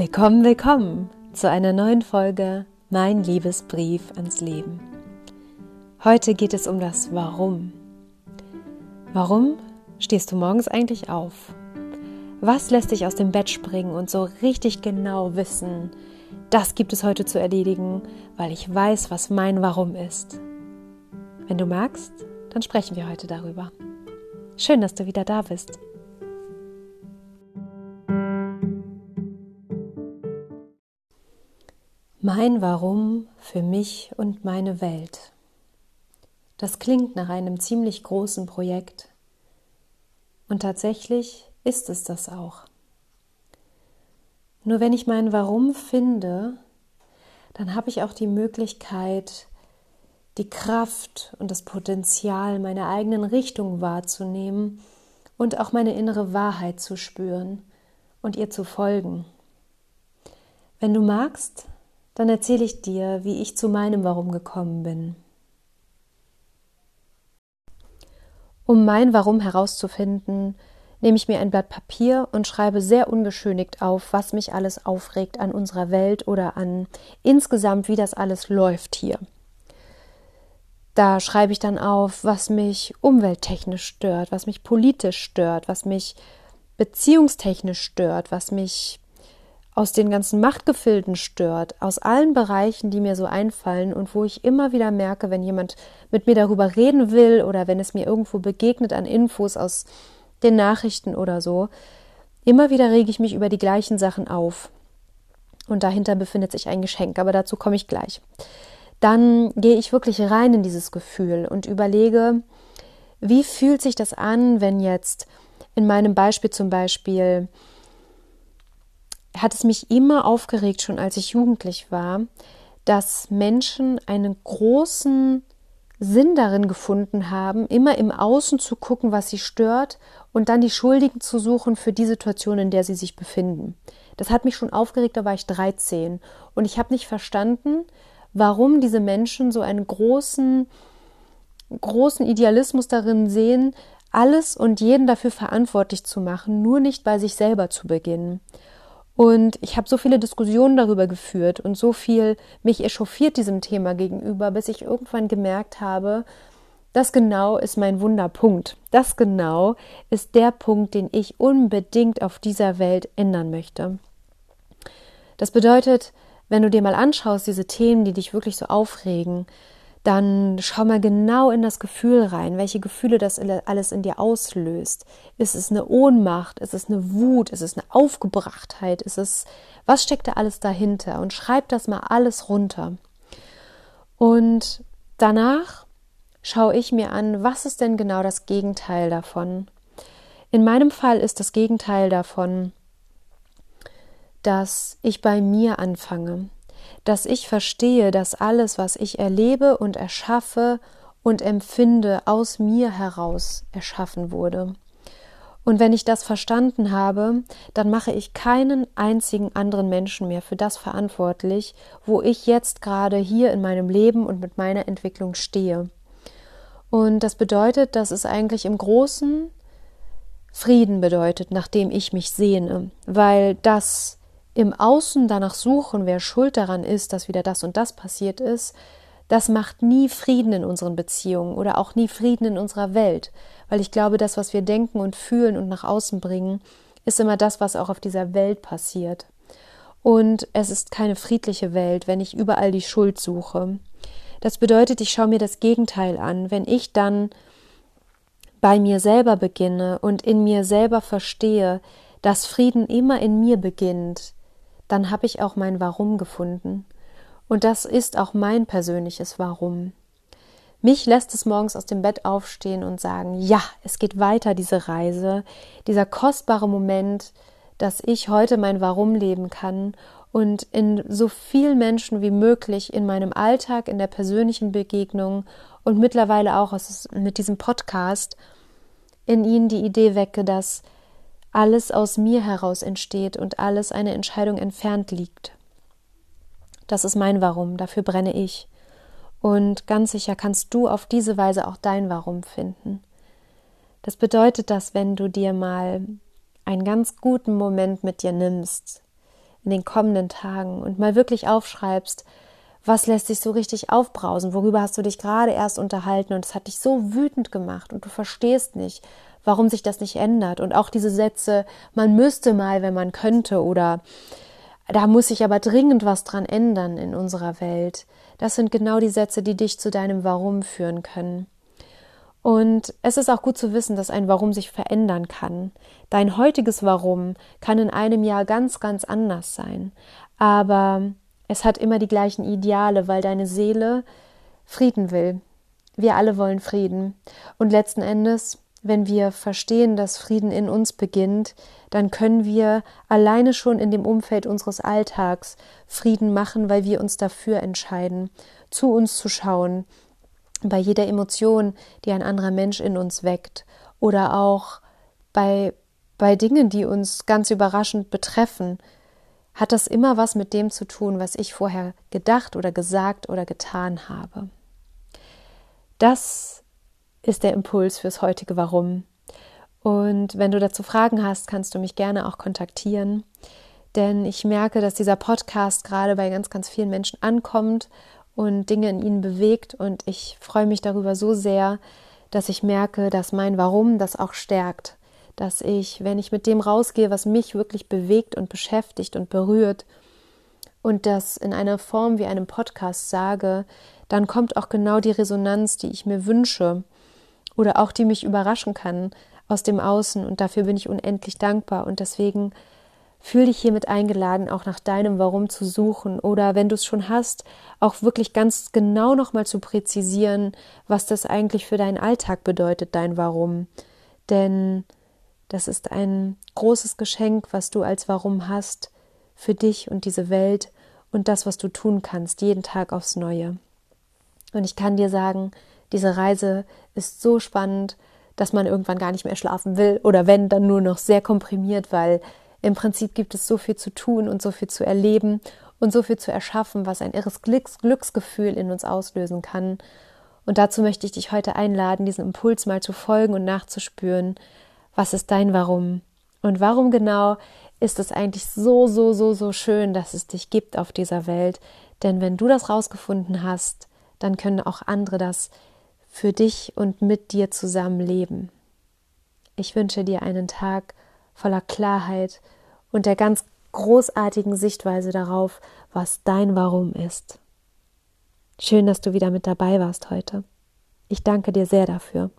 Willkommen, willkommen zu einer neuen Folge Mein Liebesbrief ans Leben. Heute geht es um das Warum. Warum stehst du morgens eigentlich auf? Was lässt dich aus dem Bett springen und so richtig genau wissen, das gibt es heute zu erledigen, weil ich weiß, was mein Warum ist? Wenn du magst, dann sprechen wir heute darüber. Schön, dass du wieder da bist. Mein Warum für mich und meine Welt. Das klingt nach einem ziemlich großen Projekt. Und tatsächlich ist es das auch. Nur wenn ich mein Warum finde, dann habe ich auch die Möglichkeit, die Kraft und das Potenzial meiner eigenen Richtung wahrzunehmen und auch meine innere Wahrheit zu spüren und ihr zu folgen. Wenn du magst, dann erzähle ich dir, wie ich zu meinem Warum gekommen bin. Um mein Warum herauszufinden, nehme ich mir ein Blatt Papier und schreibe sehr ungeschönigt auf, was mich alles aufregt an unserer Welt oder an insgesamt, wie das alles läuft hier. Da schreibe ich dann auf, was mich umwelttechnisch stört, was mich politisch stört, was mich beziehungstechnisch stört, was mich aus den ganzen Machtgefilden stört, aus allen Bereichen, die mir so einfallen und wo ich immer wieder merke, wenn jemand mit mir darüber reden will oder wenn es mir irgendwo begegnet an Infos aus den Nachrichten oder so, immer wieder rege ich mich über die gleichen Sachen auf. Und dahinter befindet sich ein Geschenk, aber dazu komme ich gleich. Dann gehe ich wirklich rein in dieses Gefühl und überlege, wie fühlt sich das an, wenn jetzt in meinem Beispiel zum Beispiel hat es mich immer aufgeregt, schon als ich jugendlich war, dass Menschen einen großen Sinn darin gefunden haben, immer im Außen zu gucken, was sie stört und dann die Schuldigen zu suchen für die Situation, in der sie sich befinden. Das hat mich schon aufgeregt, da war ich 13 und ich habe nicht verstanden, warum diese Menschen so einen großen großen Idealismus darin sehen, alles und jeden dafür verantwortlich zu machen, nur nicht bei sich selber zu beginnen. Und ich habe so viele Diskussionen darüber geführt und so viel mich echauffiert diesem Thema gegenüber, bis ich irgendwann gemerkt habe, das genau ist mein Wunderpunkt. Das genau ist der Punkt, den ich unbedingt auf dieser Welt ändern möchte. Das bedeutet, wenn du dir mal anschaust, diese Themen, die dich wirklich so aufregen, dann schau mal genau in das Gefühl rein, welche Gefühle das alles in dir auslöst. Ist es eine Ohnmacht? Ist es eine Wut? Ist es eine Aufgebrachtheit? Ist es, was steckt da alles dahinter? Und schreib das mal alles runter. Und danach schaue ich mir an, was ist denn genau das Gegenteil davon? In meinem Fall ist das Gegenteil davon, dass ich bei mir anfange, dass ich verstehe, dass alles, was ich erlebe und erschaffe und empfinde, aus mir heraus erschaffen wurde. Und wenn ich das verstanden habe, dann mache ich keinen einzigen anderen Menschen mehr für das verantwortlich, wo ich jetzt gerade hier in meinem Leben und mit meiner Entwicklung stehe. Und das bedeutet, dass es eigentlich im Großen Frieden bedeutet, nachdem ich mich sehne, weil das im Außen danach suchen, wer schuld daran ist, dass wieder das und das passiert ist, das macht nie Frieden in unseren Beziehungen oder auch nie Frieden in unserer Welt, weil ich glaube, das, was wir denken und fühlen und nach außen bringen, ist immer das, was auch auf dieser Welt passiert. Und es ist keine friedliche Welt, wenn ich überall die Schuld suche. Das bedeutet, ich schaue mir das Gegenteil an. Wenn ich dann bei mir selber beginne und in mir selber verstehe, dass Frieden immer in mir beginnt, dann habe ich auch mein Warum gefunden. Und das ist auch mein persönliches Warum. Mich lässt es morgens aus dem Bett aufstehen und sagen, ja, es geht weiter, diese Reise, dieser kostbare Moment, dass ich heute mein Warum leben kann und in so vielen Menschen wie möglich in meinem Alltag, in der persönlichen Begegnung und mittlerweile auch mit diesem Podcast in ihnen die Idee wecke, dass alles aus mir heraus entsteht und alles eine Entscheidung entfernt liegt. Das ist mein Warum, dafür brenne ich. Und ganz sicher kannst du auf diese Weise auch dein Warum finden. Das bedeutet, dass wenn du dir mal einen ganz guten Moment mit dir nimmst, in den kommenden Tagen und mal wirklich aufschreibst, was lässt sich so richtig aufbrausen, worüber hast du dich gerade erst unterhalten und es hat dich so wütend gemacht und du verstehst nicht, warum sich das nicht ändert. Und auch diese Sätze, man müsste mal, wenn man könnte oder da muss sich aber dringend was dran ändern in unserer Welt. Das sind genau die Sätze, die dich zu deinem Warum führen können. Und es ist auch gut zu wissen, dass ein Warum sich verändern kann. Dein heutiges Warum kann in einem Jahr ganz, ganz anders sein. Aber es hat immer die gleichen Ideale, weil deine Seele Frieden will. Wir alle wollen Frieden. Und letzten Endes, wenn wir verstehen, dass Frieden in uns beginnt, dann können wir alleine schon in dem Umfeld unseres Alltags Frieden machen, weil wir uns dafür entscheiden, zu uns zu schauen, bei jeder Emotion, die ein anderer Mensch in uns weckt oder auch bei, bei Dingen, die uns ganz überraschend betreffen, hat das immer was mit dem zu tun, was ich vorher gedacht oder gesagt oder getan habe. Das ist der Impuls fürs heutige Warum. Und wenn du dazu Fragen hast, kannst du mich gerne auch kontaktieren. Denn ich merke, dass dieser Podcast gerade bei ganz, ganz vielen Menschen ankommt und Dinge in ihnen bewegt. Und ich freue mich darüber so sehr, dass ich merke, dass mein Warum das auch stärkt. Dass ich, wenn ich mit dem rausgehe, was mich wirklich bewegt und beschäftigt und berührt, und das in einer Form wie einem Podcast sage, dann kommt auch genau die Resonanz, die ich mir wünsche oder auch die mich überraschen kann aus dem Außen. Und dafür bin ich unendlich dankbar. Und deswegen Fühl dich hiermit eingeladen, auch nach deinem Warum zu suchen oder wenn du es schon hast, auch wirklich ganz genau nochmal zu präzisieren, was das eigentlich für deinen Alltag bedeutet, dein Warum. Denn das ist ein großes Geschenk, was du als Warum hast für dich und diese Welt und das, was du tun kannst, jeden Tag aufs Neue. Und ich kann dir sagen, diese Reise ist so spannend, dass man irgendwann gar nicht mehr schlafen will oder wenn, dann nur noch sehr komprimiert, weil im Prinzip gibt es so viel zu tun und so viel zu erleben und so viel zu erschaffen, was ein irres Glücks Glücksgefühl in uns auslösen kann. Und dazu möchte ich dich heute einladen, diesem Impuls mal zu folgen und nachzuspüren, was ist dein Warum? Und warum genau ist es eigentlich so, so, so, so schön, dass es dich gibt auf dieser Welt? Denn wenn du das rausgefunden hast, dann können auch andere das für dich und mit dir zusammen leben. Ich wünsche dir einen Tag voller Klarheit und der ganz großartigen Sichtweise darauf, was dein Warum ist. Schön, dass du wieder mit dabei warst heute. Ich danke dir sehr dafür.